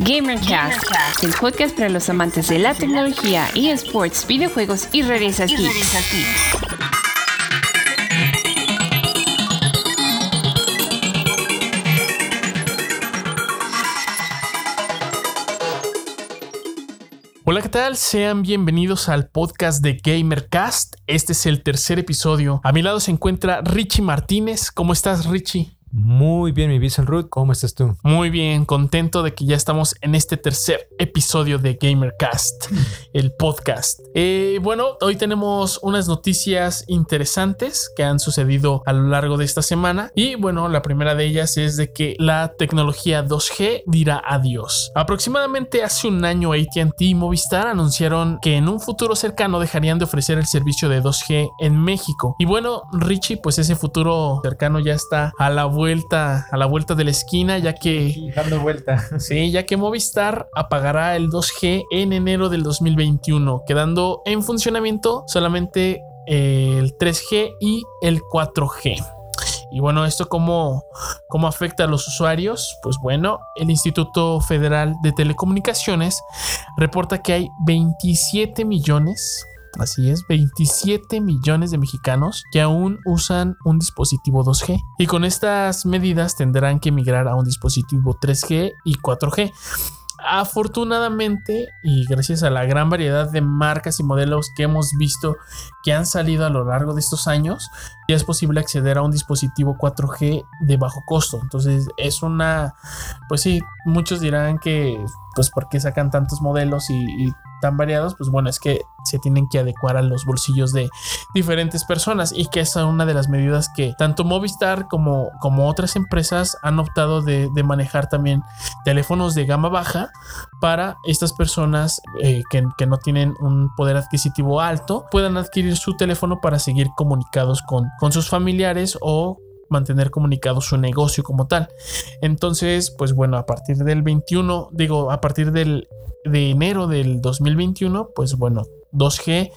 GamerCast, el podcast para los amantes de la tecnología, eSports, videojuegos y redes aquí. Hola, ¿qué tal? Sean bienvenidos al podcast de GamerCast. Este es el tercer episodio. A mi lado se encuentra Richie Martínez. ¿Cómo estás, Richie? Muy bien, mi Vincent Ruth, ¿cómo estás tú? Muy bien, contento de que ya estamos en este tercer episodio de GamerCast, el podcast. Eh, bueno, hoy tenemos unas noticias interesantes que han sucedido a lo largo de esta semana y bueno, la primera de ellas es de que la tecnología 2G dirá adiós. Aproximadamente hace un año AT&T y Movistar anunciaron que en un futuro cercano dejarían de ofrecer el servicio de 2G en México. Y bueno, Richie, pues ese futuro cercano ya está a la vuelta, a la vuelta de la esquina, ya que. dando vuelta. Sí, ya que Movistar apagará el 2G en enero del 2021, quedando en funcionamiento solamente el 3G y el 4G. Y bueno, ¿esto cómo, cómo afecta a los usuarios? Pues bueno, el Instituto Federal de Telecomunicaciones reporta que hay 27 millones Así es, 27 millones de mexicanos que aún usan un dispositivo 2G. Y con estas medidas tendrán que migrar a un dispositivo 3G y 4G. Afortunadamente, y gracias a la gran variedad de marcas y modelos que hemos visto que han salido a lo largo de estos años, ya es posible acceder a un dispositivo 4G de bajo costo. Entonces, es una, pues sí, muchos dirán que, pues, ¿por qué sacan tantos modelos y, y tan variados, pues bueno, es que se tienen que adecuar a los bolsillos de diferentes personas y que es una de las medidas que tanto Movistar como, como otras empresas han optado de, manejar también teléfonos de gama baja para estas personas eh, que, que, no tienen un poder adquisitivo alto puedan adquirir su teléfono para seguir comunicados con, con sus familiares o mantener comunicado su negocio como tal. Entonces, pues bueno, a partir del 21, digo, a partir del de enero del 2021, pues bueno, 2G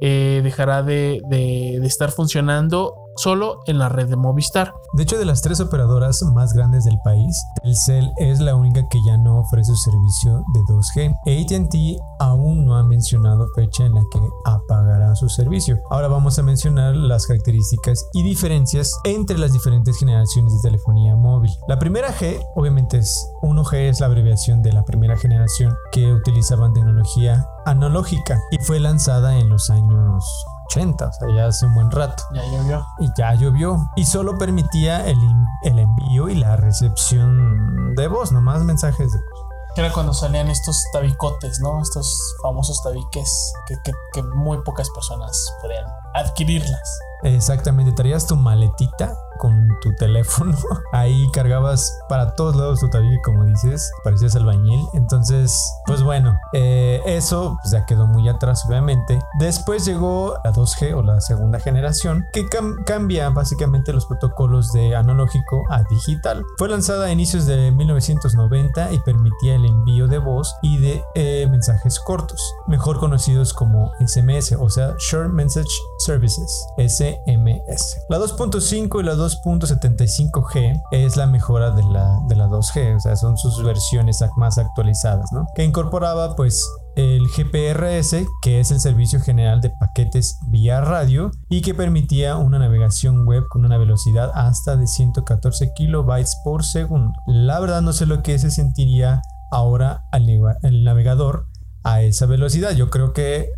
eh, dejará de, de, estar funcionando solo en la red de Movistar. De hecho, de las tres operadoras más grandes del país, Telcel es la única que ya no ofrece servicio de 2G. ATT aún no ha mencionado fecha en la que apagará su servicio. Ahora vamos a mencionar las características y diferencias entre las diferentes generaciones de telefonía móvil. La primera G, obviamente es 1G, es la abreviación de la primera generación que utilizaban tecnología analógica y fue lanzada en los años 80, o sea, ya hace un buen rato. Ya llovió. Y ya llovió. Y solo permitía el, el envío y la recepción de voz, nomás mensajes de voz. Era cuando salían estos tabicotes, ¿no? Estos famosos tabiques que, que, que muy pocas personas podían adquirirlas. Exactamente, traías tu maletita con tu teléfono. Ahí cargabas para todos lados tu tabique, como dices, parecías albañil. Entonces, pues bueno, eh, eso ya quedó muy atrás, obviamente. Después llegó la 2G o la segunda generación, que cambia básicamente los protocolos de analógico a digital. Fue lanzada a inicios de 1990 y permitía el envío de voz y de eh, mensajes cortos, mejor conocidos como SMS, o sea, Short Message Services, SMS. La 2.5 y la 2.75G es la mejora de la, de la 2G, o sea, son sus versiones más actualizadas, ¿no? Que incorporaba pues el GPRS, que es el Servicio General de Paquetes vía radio y que permitía una navegación web con una velocidad hasta de 114 kilobytes por segundo. La verdad no sé lo que se sentiría ahora el navegador a esa velocidad. Yo creo que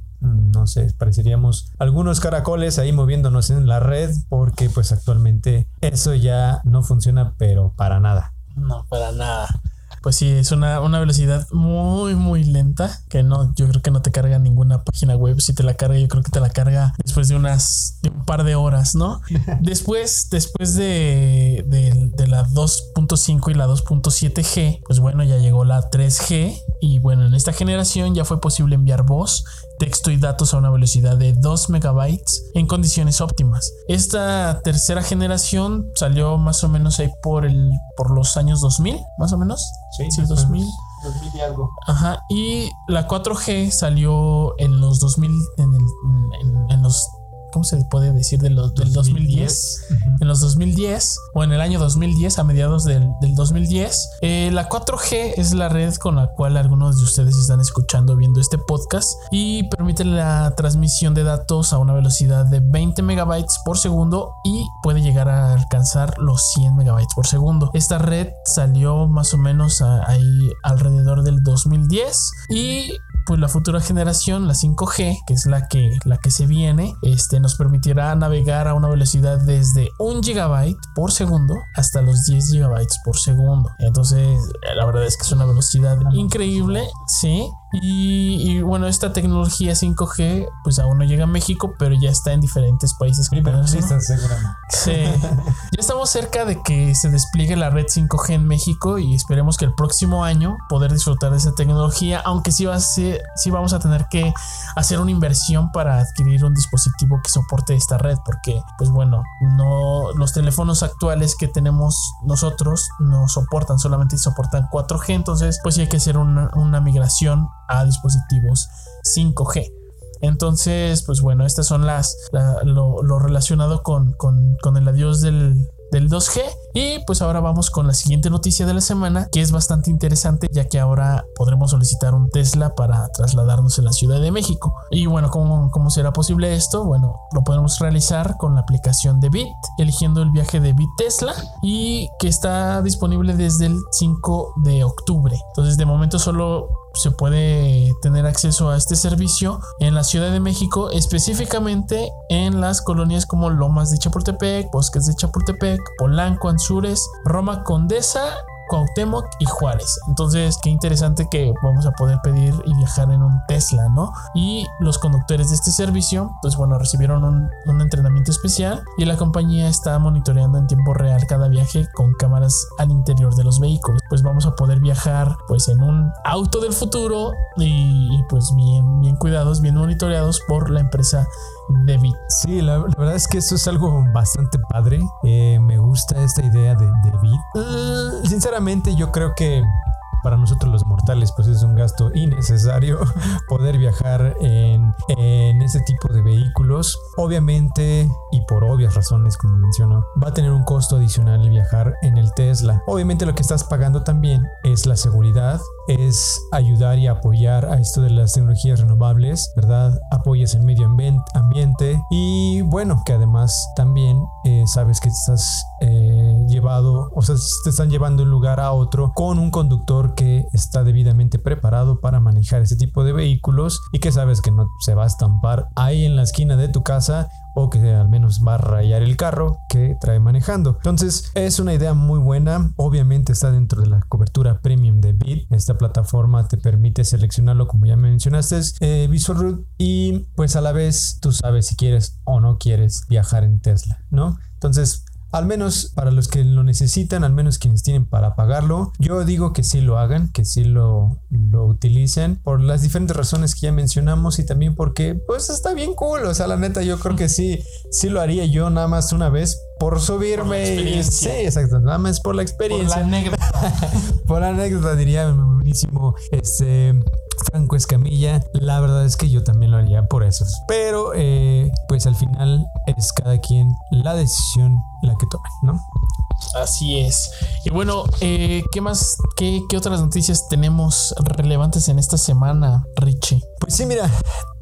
no sé, pareceríamos algunos caracoles ahí moviéndonos en la red porque pues actualmente eso ya no funciona pero para nada. No, para nada pues sí, es una, velocidad muy, muy lenta que no, yo creo que no te carga ninguna página web. Si te la carga, yo creo que te la carga después de unas, de un par de horas, ¿no? después, después de, de, la 2.5 y la 2.7G, pues bueno, ya llegó la 3G y bueno, en esta generación ya fue posible enviar voz, texto y datos a una velocidad de 2 megabytes en condiciones óptimas. Esta tercera generación salió más o menos ahí por el por los años 2000, más o menos. Sí, sí 2000. 2000 y algo. Ajá, y la 4G salió en los 2000, en, en, en los ¿cómo se puede decir? De los, del 2010. En los 2010 o en el año 2010, a mediados del, 2010. Eh, la 4G es la red con la cual algunos de ustedes están escuchando, viendo este podcast y permite la transmisión de datos a una velocidad de 20 megabytes por segundo y puede llegar a alcanzar los 100 megabytes por segundo. Esta red salió más o menos ahí alrededor del 2010 y pues la futura generación, la 5G, que es la que, la que se viene, este, nos permitirá navegar a una velocidad desde 1 GB por segundo hasta los 10 GB por segundo. Entonces, la verdad es que es una velocidad increíble, sí. Y, bueno, esta tecnología 5G pues aún no llega a México, pero ya está en diferentes países. Sí. ya estamos cerca de que se despliegue la red 5G en México y esperemos que el próximo año poder disfrutar de esa tecnología, aunque sí, va a ser, sí vamos a tener que hacer una inversión para adquirir un dispositivo que soporte esta red, porque pues bueno, no los teléfonos actuales que tenemos nosotros no soportan, solamente soportan 4G, entonces pues sí hay que hacer una, una migración a dispositivos 5G. Entonces, pues bueno, estas son las lo, relacionado con, con, con, el adiós del, del 2G. Y pues ahora vamos con la siguiente noticia de la semana, que es bastante interesante, ya que ahora podremos solicitar un Tesla para trasladarnos en la Ciudad de México. Y bueno, ¿cómo, cómo será posible esto? Bueno, lo podemos realizar con la aplicación de Bit, eligiendo el viaje de Bit Tesla y que está disponible desde el 5 de octubre. Entonces, de momento solo se puede tener acceso a este servicio en la Ciudad de México, específicamente en las colonias como Lomas de Chapultepec, Bosques de Chapultepec, Polanco, Anzures, Roma Condesa Cuauhtémoc y Juárez. Entonces, qué interesante que vamos a poder pedir y viajar en un Tesla, ¿no? Y los conductores de este servicio, pues bueno, recibieron un, entrenamiento especial y la compañía está monitoreando en tiempo real cada viaje con cámaras al interior de los vehículos. Pues vamos a poder viajar pues en un auto del futuro y, pues bien, bien cuidados, bien monitoreados por la empresa de. Sí, la, verdad es que eso es algo bastante padre. Eh, me gusta esta idea de, de. Uh, sinceramente, yo creo que para nosotros los mortales pues es un gasto innecesario poder viajar en, en ese tipo de vehículos. Obviamente y por obvias razones como menciono va a tener un costo adicional viajar en el Tesla. Obviamente lo que estás pagando también es la seguridad, es ayudar y apoyar a esto de las tecnologías renovables, ¿verdad? Apoyas el medio ambiente y bueno, que además también eh, sabes que estás eh, o sea, te están llevando un lugar a otro con un conductor que está debidamente preparado para manejar ese tipo de vehículos y que sabes que no se va a estampar ahí en la esquina de tu casa o que al menos va a rayar el carro que trae manejando. Entonces es una idea muy buena. Obviamente está dentro de la cobertura premium de Bit. Esta plataforma te permite seleccionarlo como ya mencionaste eh, Visual Root y pues a la vez tú sabes si quieres o no quieres viajar en Tesla, ¿no? Entonces al menos para los que lo necesitan, al menos quienes tienen para pagarlo, yo digo que sí lo hagan, que sí lo, lo utilicen por las diferentes razones que ya mencionamos y también porque pues está bien cool, o sea, la neta yo creo que sí, sí lo haría yo nada más una vez por subirme. sí, exacto, nada más por la experiencia. Por la anécdota. por la anécdota diría buenísimo este Franco Escamilla, la verdad es que yo también lo haría por eso. Pero eh, pues al final es cada quien la decisión la que tome, ¿no? Así es. Y bueno, eh, ¿qué más, qué, qué otras noticias tenemos relevantes en esta semana, Richie? Pues sí, mira,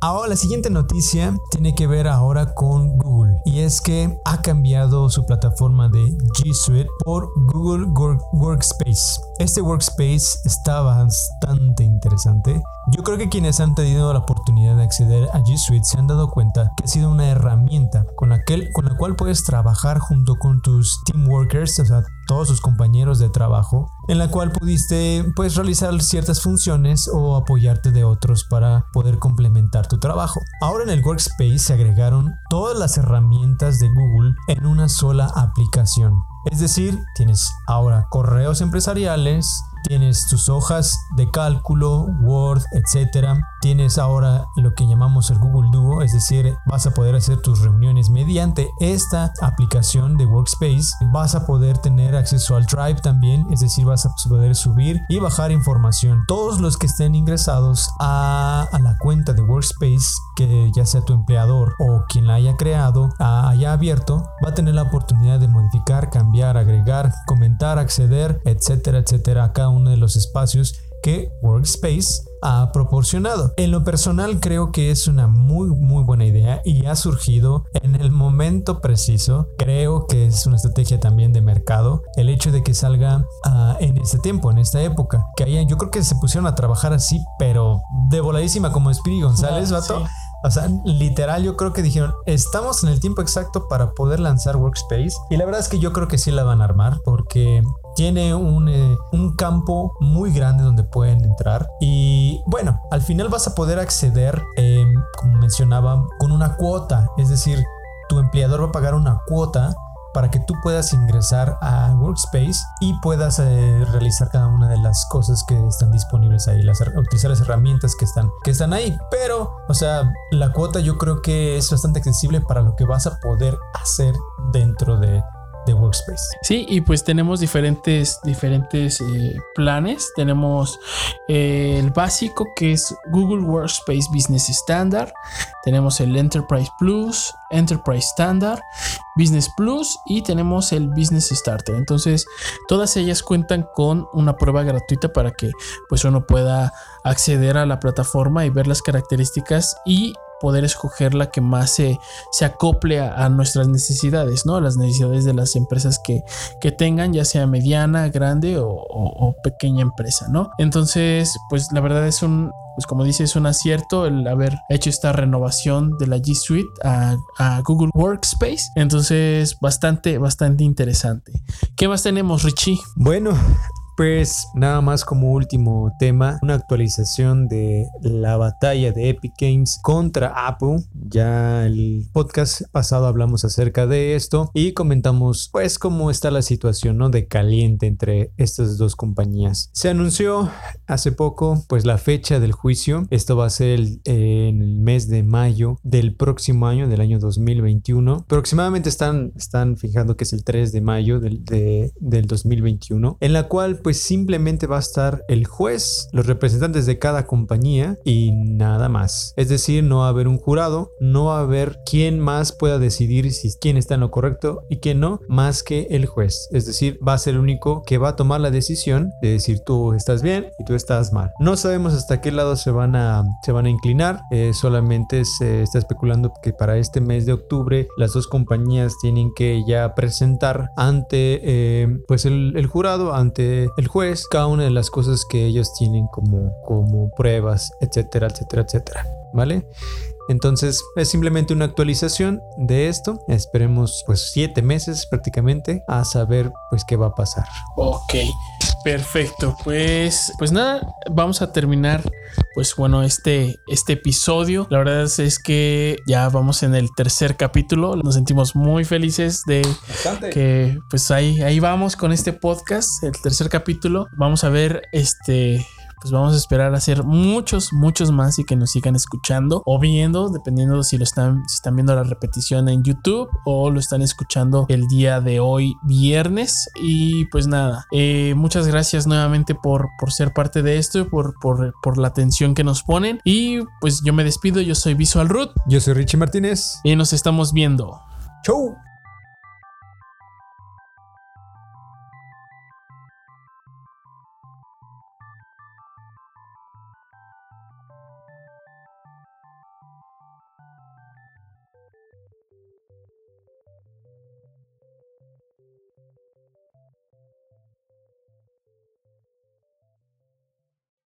ahora la siguiente noticia tiene que ver ahora con Google y es que ha cambiado su plataforma de G Suite por Google Workspace. Este Workspace está bastante interesante. Yo creo que quienes han tenido la oportunidad de acceder a G Suite se han dado cuenta que ha sido una herramienta con la, con la cual puedes trabajar junto con tus team workers, todos sus compañeros de trabajo, en la cual pudiste pues realizar ciertas funciones o apoyarte de otros para poder complementar tu trabajo. Ahora en el Workspace se agregaron todas las herramientas de Google en una sola aplicación. Es decir, tienes ahora correos empresariales, tienes tus hojas de cálculo, Word, etcétera. Tienes ahora lo que llamamos el Google Duo, es decir, vas a poder hacer tus reuniones mediante esta aplicación de Workspace. Vas a poder tener acceso al Drive también, es decir, vas a poder subir y bajar información. Todos los que estén ingresados a, la cuenta de Workspace, que ya sea tu empleador o quien la haya creado, haya abierto, va a tener la oportunidad de modificar, cambiar, agregar, comentar, acceder, etcétera, etcétera, a uno de los espacios que Workspace ha proporcionado. En lo personal creo que es una muy muy buena idea y ha surgido en el momento preciso. Creo que es una estrategia también de mercado el hecho de que salga ah, en este tiempo, en esta época. Que hayan, yo creo que se pusieron a trabajar así, pero de voladísima como Spiri González, ah, vato. O sea, literal yo creo que dijeron, estamos en el tiempo exacto para poder lanzar Workspace. Y la verdad es que yo creo que sí la van a armar porque tiene un, eh, un, campo muy grande donde pueden entrar y bueno, al final vas a poder acceder, em, como mencionaba, con una cuota, es decir, tu empleador va a pagar una cuota para que tú puedas ingresar a Workspace y puedas eh, realizar cada una de las cosas que están disponibles ahí, las, utilizar las herramientas que están, que están ahí. Pero, o sea, la cuota yo creo que es bastante accesible para lo que vas a poder hacer dentro de, de Workspace. Sí, y pues tenemos diferentes, diferentes eh, planes. Tenemos eh, el básico que es Google Workspace Business Standard. Tenemos el Enterprise Plus, Enterprise Standard, Business Plus y tenemos el Business Starter. Entonces, todas ellas cuentan con una prueba gratuita para que pues uno pueda acceder a la plataforma y ver las características y poder escoger la que más se, se acople a, nuestras necesidades, ¿no? Las necesidades de las empresas que, que tengan, ya sea mediana, grande o, pequeña empresa, ¿no? Entonces, pues la verdad es un, pues como dice, es un acierto el haber hecho esta renovación de la G Suite a, a, Google Workspace. Entonces, bastante, bastante interesante. ¿Qué más tenemos, Richie? Bueno, pues nada más como último tema, una actualización de la batalla de Epic Games contra Apple. Ya el podcast pasado hablamos acerca de esto y comentamos pues cómo está la situación ¿no? de caliente entre estas dos compañías. Se anunció hace poco pues la fecha del juicio. Esto va a ser en el mes de mayo del próximo año, del año 2021. Aproximadamente están, están fijando que es el 3 de mayo del, del 2021, en la cual pues simplemente va a estar el juez, los representantes de cada compañía y nada más. Es decir, no va a haber un jurado, no va a haber quien más pueda decidir si quién está en lo correcto y quién no, más que el juez. Es decir, va a ser el único que va a tomar la decisión de decir tú estás bien y tú estás mal. No sabemos hasta qué lado se van a, se van a inclinar, eh, solamente se está especulando que para este mes de octubre las dos compañías tienen que ya presentar ante eh, pues el, el jurado, ante el juez cada una de las cosas que ellos tienen como, como pruebas, etcétera, etcétera, etcétera. ¿Vale? Entonces es simplemente una actualización de esto. Esperemos pues siete meses prácticamente a saber pues qué va a pasar. Ok, perfecto. Pues, pues nada, vamos a terminar pues bueno este, este episodio. La verdad es que ya vamos en el tercer capítulo. Nos sentimos muy felices de que pues ahí, ahí vamos con este podcast, el tercer capítulo. Vamos a ver este pues vamos a esperar a hacer muchos, muchos más y que nos sigan escuchando o viendo, dependiendo si lo están, si están viendo la repetición en YouTube o lo están escuchando el día de hoy, viernes. Y pues nada, eh, muchas gracias nuevamente por, por ser parte de esto, por, por, por la atención que nos ponen. Y pues yo me despido, yo soy Visual Root. Yo soy Richie Martínez. Y nos estamos viendo. Chau.